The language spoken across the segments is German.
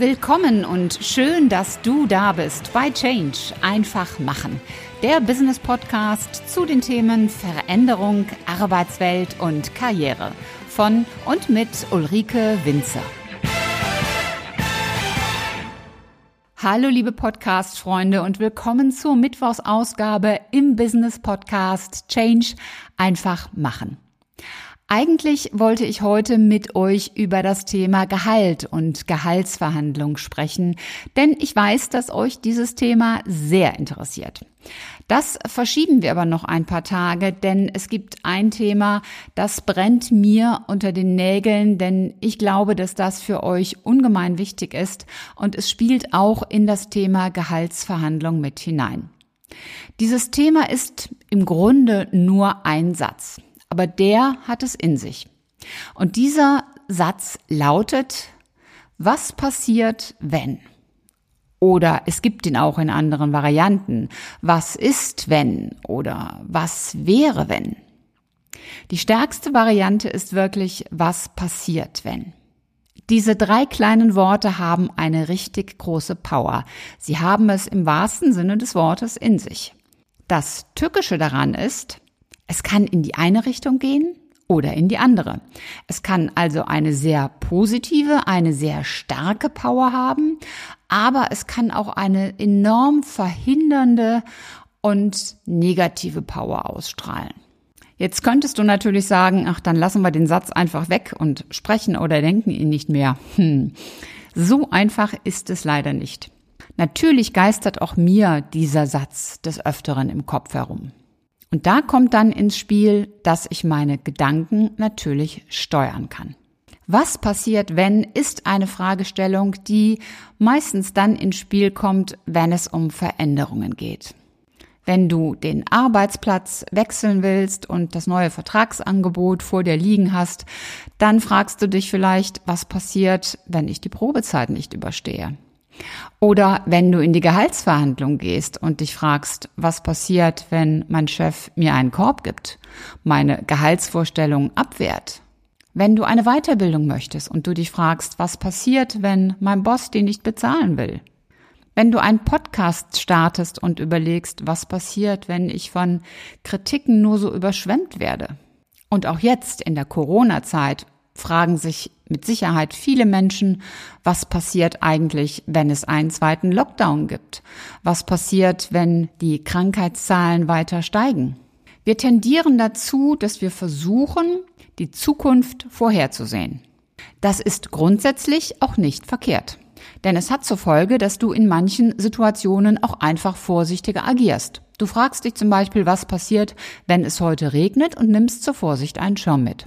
Willkommen und schön, dass du da bist bei Change. Einfach machen. Der Business Podcast zu den Themen Veränderung, Arbeitswelt und Karriere. Von und mit Ulrike Winzer. Hallo liebe Podcast-Freunde und willkommen zur Mittwochsausgabe im Business Podcast Change. Einfach machen. Eigentlich wollte ich heute mit euch über das Thema Gehalt und Gehaltsverhandlung sprechen, denn ich weiß, dass euch dieses Thema sehr interessiert. Das verschieben wir aber noch ein paar Tage, denn es gibt ein Thema, das brennt mir unter den Nägeln, denn ich glaube, dass das für euch ungemein wichtig ist und es spielt auch in das Thema Gehaltsverhandlung mit hinein. Dieses Thema ist im Grunde nur ein Satz aber der hat es in sich. Und dieser Satz lautet, was passiert, wenn? Oder es gibt ihn auch in anderen Varianten. Was ist, wenn? Oder was wäre, wenn? Die stärkste Variante ist wirklich, was passiert, wenn? Diese drei kleinen Worte haben eine richtig große Power. Sie haben es im wahrsten Sinne des Wortes in sich. Das Tückische daran ist, es kann in die eine Richtung gehen oder in die andere. Es kann also eine sehr positive, eine sehr starke Power haben, aber es kann auch eine enorm verhindernde und negative Power ausstrahlen. Jetzt könntest du natürlich sagen, ach, dann lassen wir den Satz einfach weg und sprechen oder denken ihn nicht mehr. Hm. So einfach ist es leider nicht. Natürlich geistert auch mir dieser Satz des Öfteren im Kopf herum. Und da kommt dann ins Spiel, dass ich meine Gedanken natürlich steuern kann. Was passiert, wenn, ist eine Fragestellung, die meistens dann ins Spiel kommt, wenn es um Veränderungen geht. Wenn du den Arbeitsplatz wechseln willst und das neue Vertragsangebot vor dir liegen hast, dann fragst du dich vielleicht, was passiert, wenn ich die Probezeit nicht überstehe? Oder wenn du in die Gehaltsverhandlung gehst und dich fragst, was passiert, wenn mein Chef mir einen Korb gibt, meine Gehaltsvorstellung abwehrt. Wenn du eine Weiterbildung möchtest und du dich fragst, was passiert, wenn mein Boss die nicht bezahlen will. Wenn du einen Podcast startest und überlegst, was passiert, wenn ich von Kritiken nur so überschwemmt werde. Und auch jetzt in der Corona-Zeit fragen sich mit Sicherheit viele Menschen, was passiert eigentlich, wenn es einen zweiten Lockdown gibt? Was passiert, wenn die Krankheitszahlen weiter steigen? Wir tendieren dazu, dass wir versuchen, die Zukunft vorherzusehen. Das ist grundsätzlich auch nicht verkehrt. Denn es hat zur Folge, dass du in manchen Situationen auch einfach vorsichtiger agierst. Du fragst dich zum Beispiel, was passiert, wenn es heute regnet und nimmst zur Vorsicht einen Schirm mit.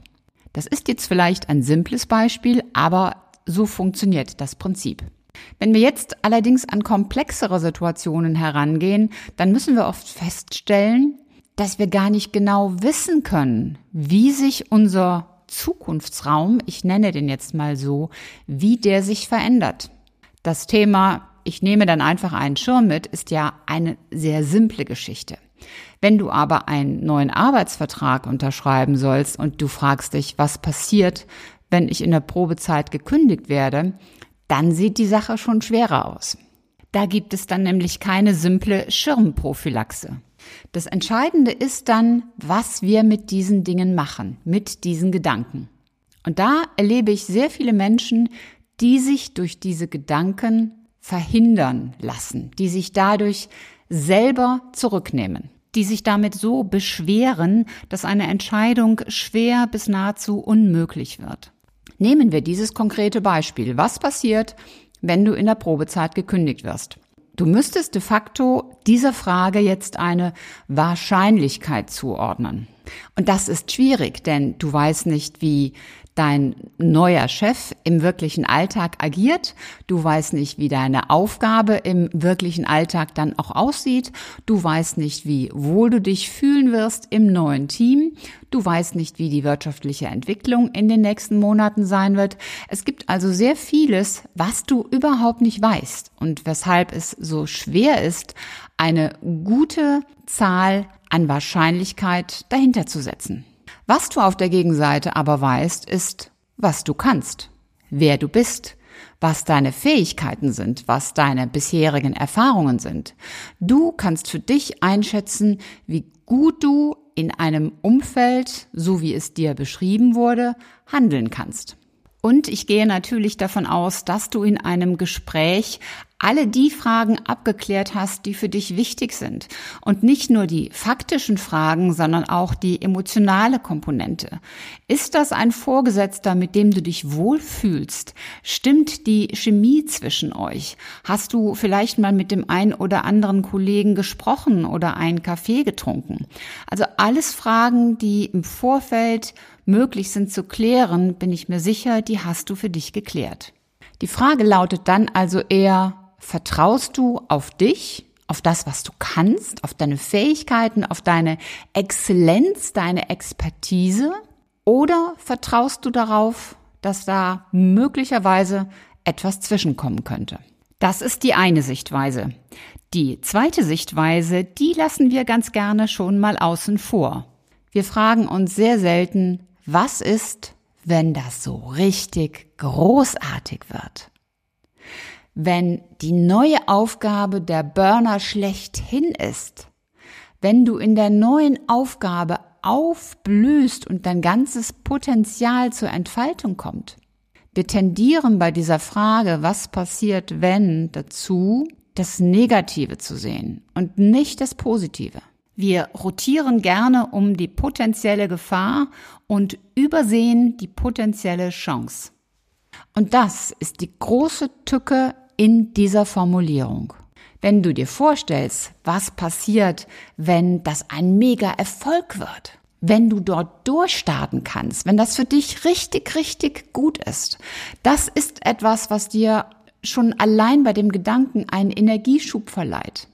Das ist jetzt vielleicht ein simples Beispiel, aber so funktioniert das Prinzip. Wenn wir jetzt allerdings an komplexere Situationen herangehen, dann müssen wir oft feststellen, dass wir gar nicht genau wissen können, wie sich unser Zukunftsraum, ich nenne den jetzt mal so, wie der sich verändert. Das Thema, ich nehme dann einfach einen Schirm mit, ist ja eine sehr simple Geschichte. Wenn du aber einen neuen Arbeitsvertrag unterschreiben sollst und du fragst dich, was passiert, wenn ich in der Probezeit gekündigt werde, dann sieht die Sache schon schwerer aus. Da gibt es dann nämlich keine simple Schirmprophylaxe. Das Entscheidende ist dann, was wir mit diesen Dingen machen, mit diesen Gedanken. Und da erlebe ich sehr viele Menschen, die sich durch diese Gedanken verhindern lassen, die sich dadurch selber zurücknehmen die sich damit so beschweren, dass eine Entscheidung schwer bis nahezu unmöglich wird. Nehmen wir dieses konkrete Beispiel. Was passiert, wenn du in der Probezeit gekündigt wirst? Du müsstest de facto dieser Frage jetzt eine Wahrscheinlichkeit zuordnen. Und das ist schwierig, denn du weißt nicht, wie dein neuer Chef im wirklichen Alltag agiert. Du weißt nicht, wie deine Aufgabe im wirklichen Alltag dann auch aussieht. Du weißt nicht, wie wohl du dich fühlen wirst im neuen Team. Du weißt nicht, wie die wirtschaftliche Entwicklung in den nächsten Monaten sein wird. Es gibt also sehr vieles, was du überhaupt nicht weißt und weshalb es so schwer ist, eine gute Zahl an Wahrscheinlichkeit dahinter zu setzen. Was du auf der Gegenseite aber weißt, ist, was du kannst, wer du bist, was deine Fähigkeiten sind, was deine bisherigen Erfahrungen sind. Du kannst für dich einschätzen, wie gut du in einem Umfeld, so wie es dir beschrieben wurde, handeln kannst. Und ich gehe natürlich davon aus, dass du in einem Gespräch alle die Fragen abgeklärt hast, die für dich wichtig sind. Und nicht nur die faktischen Fragen, sondern auch die emotionale Komponente. Ist das ein Vorgesetzter, mit dem du dich wohlfühlst? Stimmt die Chemie zwischen euch? Hast du vielleicht mal mit dem einen oder anderen Kollegen gesprochen oder einen Kaffee getrunken? Also alles Fragen, die im Vorfeld möglich sind zu klären, bin ich mir sicher, die hast du für dich geklärt. Die Frage lautet dann also eher, Vertraust du auf dich, auf das, was du kannst, auf deine Fähigkeiten, auf deine Exzellenz, deine Expertise? Oder vertraust du darauf, dass da möglicherweise etwas zwischenkommen könnte? Das ist die eine Sichtweise. Die zweite Sichtweise, die lassen wir ganz gerne schon mal außen vor. Wir fragen uns sehr selten, was ist, wenn das so richtig großartig wird? Wenn die neue Aufgabe der Burner schlechthin ist, wenn du in der neuen Aufgabe aufblühst und dein ganzes Potenzial zur Entfaltung kommt. Wir tendieren bei dieser Frage, was passiert, wenn, dazu, das Negative zu sehen und nicht das Positive. Wir rotieren gerne um die potenzielle Gefahr und übersehen die potenzielle Chance. Und das ist die große Tücke in dieser Formulierung. Wenn du dir vorstellst, was passiert, wenn das ein mega Erfolg wird, wenn du dort durchstarten kannst, wenn das für dich richtig, richtig gut ist, das ist etwas, was dir schon allein bei dem Gedanken einen Energieschub verleiht.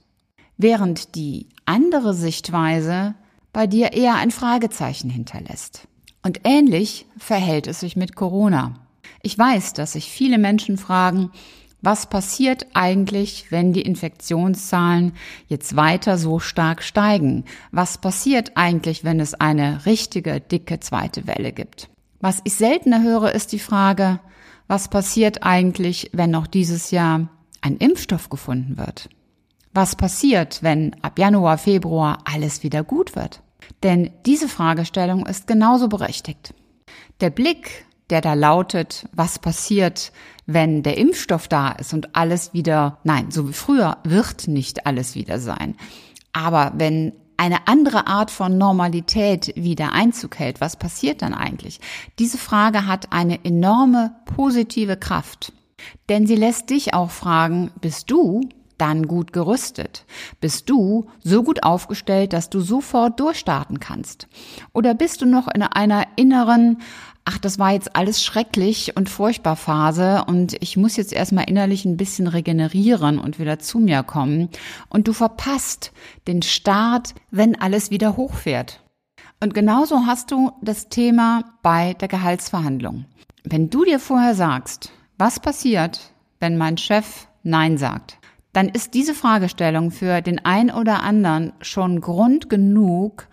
Während die andere Sichtweise bei dir eher ein Fragezeichen hinterlässt. Und ähnlich verhält es sich mit Corona. Ich weiß, dass sich viele Menschen fragen, was passiert eigentlich, wenn die Infektionszahlen jetzt weiter so stark steigen? Was passiert eigentlich, wenn es eine richtige, dicke zweite Welle gibt? Was ich seltener höre, ist die Frage, was passiert eigentlich, wenn noch dieses Jahr ein Impfstoff gefunden wird? Was passiert, wenn ab Januar, Februar alles wieder gut wird? Denn diese Fragestellung ist genauso berechtigt. Der Blick der da lautet, was passiert, wenn der Impfstoff da ist und alles wieder, nein, so wie früher wird nicht alles wieder sein. Aber wenn eine andere Art von Normalität wieder Einzug hält, was passiert dann eigentlich? Diese Frage hat eine enorme positive Kraft. Denn sie lässt dich auch fragen, bist du dann gut gerüstet? Bist du so gut aufgestellt, dass du sofort durchstarten kannst? Oder bist du noch in einer inneren ach, das war jetzt alles schrecklich und furchtbar Phase und ich muss jetzt erstmal innerlich ein bisschen regenerieren und wieder zu mir kommen. Und du verpasst den Start, wenn alles wieder hochfährt. Und genauso hast du das Thema bei der Gehaltsverhandlung. Wenn du dir vorher sagst, was passiert, wenn mein Chef Nein sagt, dann ist diese Fragestellung für den ein oder anderen schon Grund genug,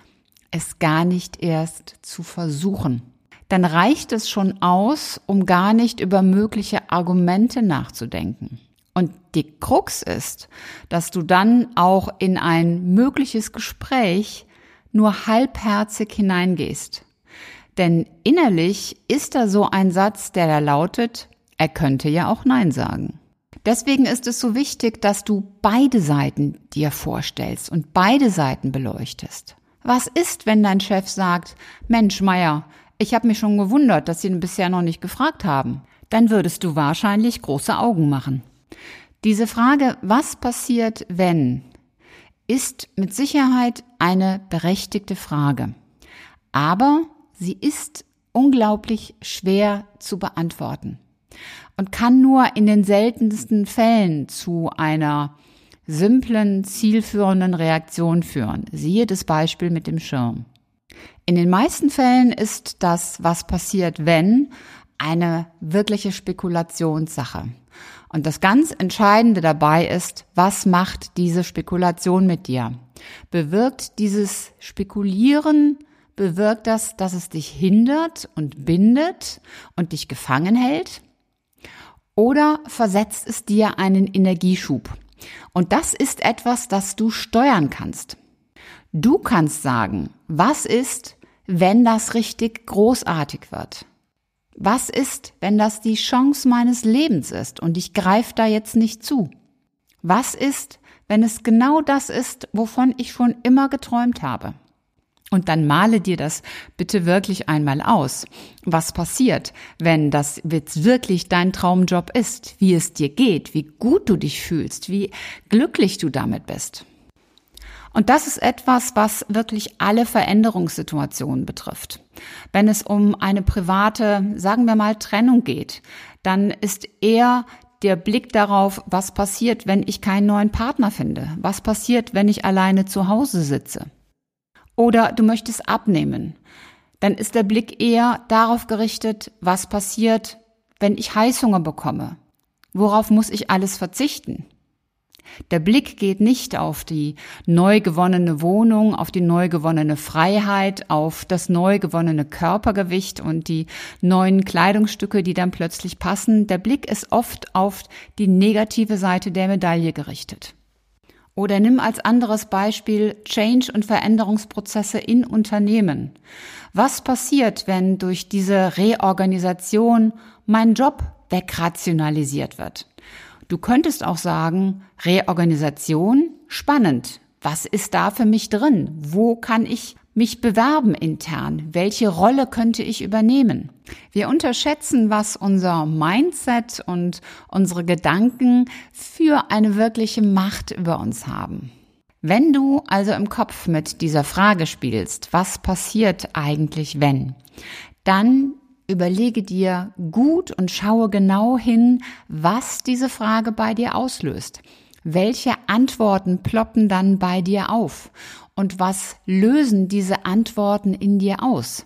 es gar nicht erst zu versuchen dann reicht es schon aus, um gar nicht über mögliche Argumente nachzudenken. Und die Krux ist, dass du dann auch in ein mögliches Gespräch nur halbherzig hineingehst. Denn innerlich ist da so ein Satz, der da lautet, er könnte ja auch Nein sagen. Deswegen ist es so wichtig, dass du beide Seiten dir vorstellst und beide Seiten beleuchtest. Was ist, wenn dein Chef sagt, Mensch, Meier, ich habe mich schon gewundert, dass Sie ihn bisher noch nicht gefragt haben. Dann würdest du wahrscheinlich große Augen machen. Diese Frage, was passiert, wenn, ist mit Sicherheit eine berechtigte Frage. Aber sie ist unglaublich schwer zu beantworten und kann nur in den seltensten Fällen zu einer simplen, zielführenden Reaktion führen. Siehe das Beispiel mit dem Schirm. In den meisten Fällen ist das, was passiert, wenn, eine wirkliche Spekulationssache. Und das ganz Entscheidende dabei ist, was macht diese Spekulation mit dir? Bewirkt dieses Spekulieren, bewirkt das, dass es dich hindert und bindet und dich gefangen hält? oder versetzt es dir einen Energieschub. Und das ist etwas, das du steuern kannst. Du kannst sagen, was ist, wenn das richtig großartig wird? Was ist, wenn das die Chance meines Lebens ist und ich greife da jetzt nicht zu? Was ist, wenn es genau das ist, wovon ich schon immer geträumt habe? Und dann male dir das bitte wirklich einmal aus. Was passiert, wenn das jetzt wirklich dein Traumjob ist, wie es dir geht, wie gut du dich fühlst, wie glücklich du damit bist. Und das ist etwas, was wirklich alle Veränderungssituationen betrifft. Wenn es um eine private, sagen wir mal, Trennung geht, dann ist eher der Blick darauf, was passiert, wenn ich keinen neuen Partner finde, was passiert, wenn ich alleine zu Hause sitze. Oder du möchtest abnehmen, dann ist der Blick eher darauf gerichtet, was passiert, wenn ich Heißhunger bekomme. Worauf muss ich alles verzichten? Der Blick geht nicht auf die neu gewonnene Wohnung, auf die neu gewonnene Freiheit, auf das neu gewonnene Körpergewicht und die neuen Kleidungsstücke, die dann plötzlich passen. Der Blick ist oft auf die negative Seite der Medaille gerichtet. Oder nimm als anderes Beispiel Change- und Veränderungsprozesse in Unternehmen. Was passiert, wenn durch diese Reorganisation mein Job wegrationalisiert wird? Du könntest auch sagen, Reorganisation, spannend. Was ist da für mich drin? Wo kann ich mich bewerben intern? Welche Rolle könnte ich übernehmen? Wir unterschätzen, was unser Mindset und unsere Gedanken für eine wirkliche Macht über uns haben. Wenn du also im Kopf mit dieser Frage spielst, was passiert eigentlich wenn, dann Überlege dir gut und schaue genau hin, was diese Frage bei dir auslöst. Welche Antworten ploppen dann bei dir auf? Und was lösen diese Antworten in dir aus?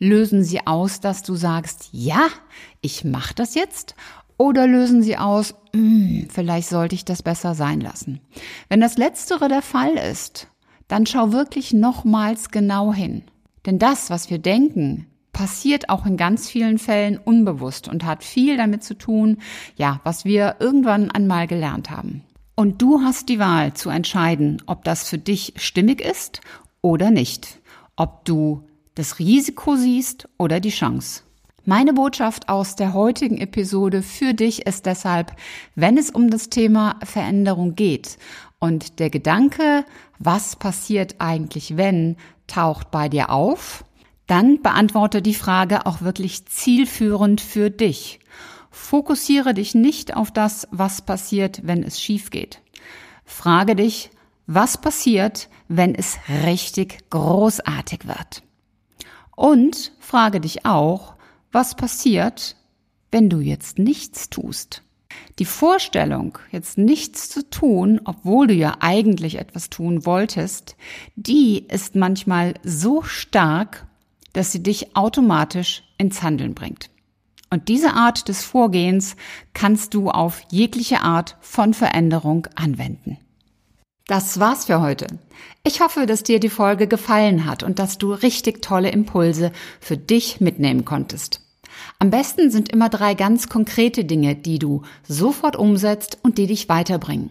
Lösen sie aus, dass du sagst, ja, ich mache das jetzt? Oder lösen sie aus, hm, vielleicht sollte ich das besser sein lassen? Wenn das Letztere der Fall ist, dann schau wirklich nochmals genau hin. Denn das, was wir denken, passiert auch in ganz vielen Fällen unbewusst und hat viel damit zu tun, ja, was wir irgendwann einmal gelernt haben. Und du hast die Wahl zu entscheiden, ob das für dich stimmig ist oder nicht. Ob du das Risiko siehst oder die Chance. Meine Botschaft aus der heutigen Episode für dich ist deshalb, wenn es um das Thema Veränderung geht und der Gedanke, was passiert eigentlich wenn, taucht bei dir auf, dann beantworte die Frage auch wirklich zielführend für dich. Fokussiere dich nicht auf das, was passiert, wenn es schief geht. Frage dich, was passiert, wenn es richtig großartig wird? Und frage dich auch, was passiert, wenn du jetzt nichts tust? Die Vorstellung, jetzt nichts zu tun, obwohl du ja eigentlich etwas tun wolltest, die ist manchmal so stark dass sie dich automatisch ins Handeln bringt. Und diese Art des Vorgehens kannst du auf jegliche Art von Veränderung anwenden. Das war's für heute. Ich hoffe, dass dir die Folge gefallen hat und dass du richtig tolle Impulse für dich mitnehmen konntest. Am besten sind immer drei ganz konkrete Dinge, die du sofort umsetzt und die dich weiterbringen.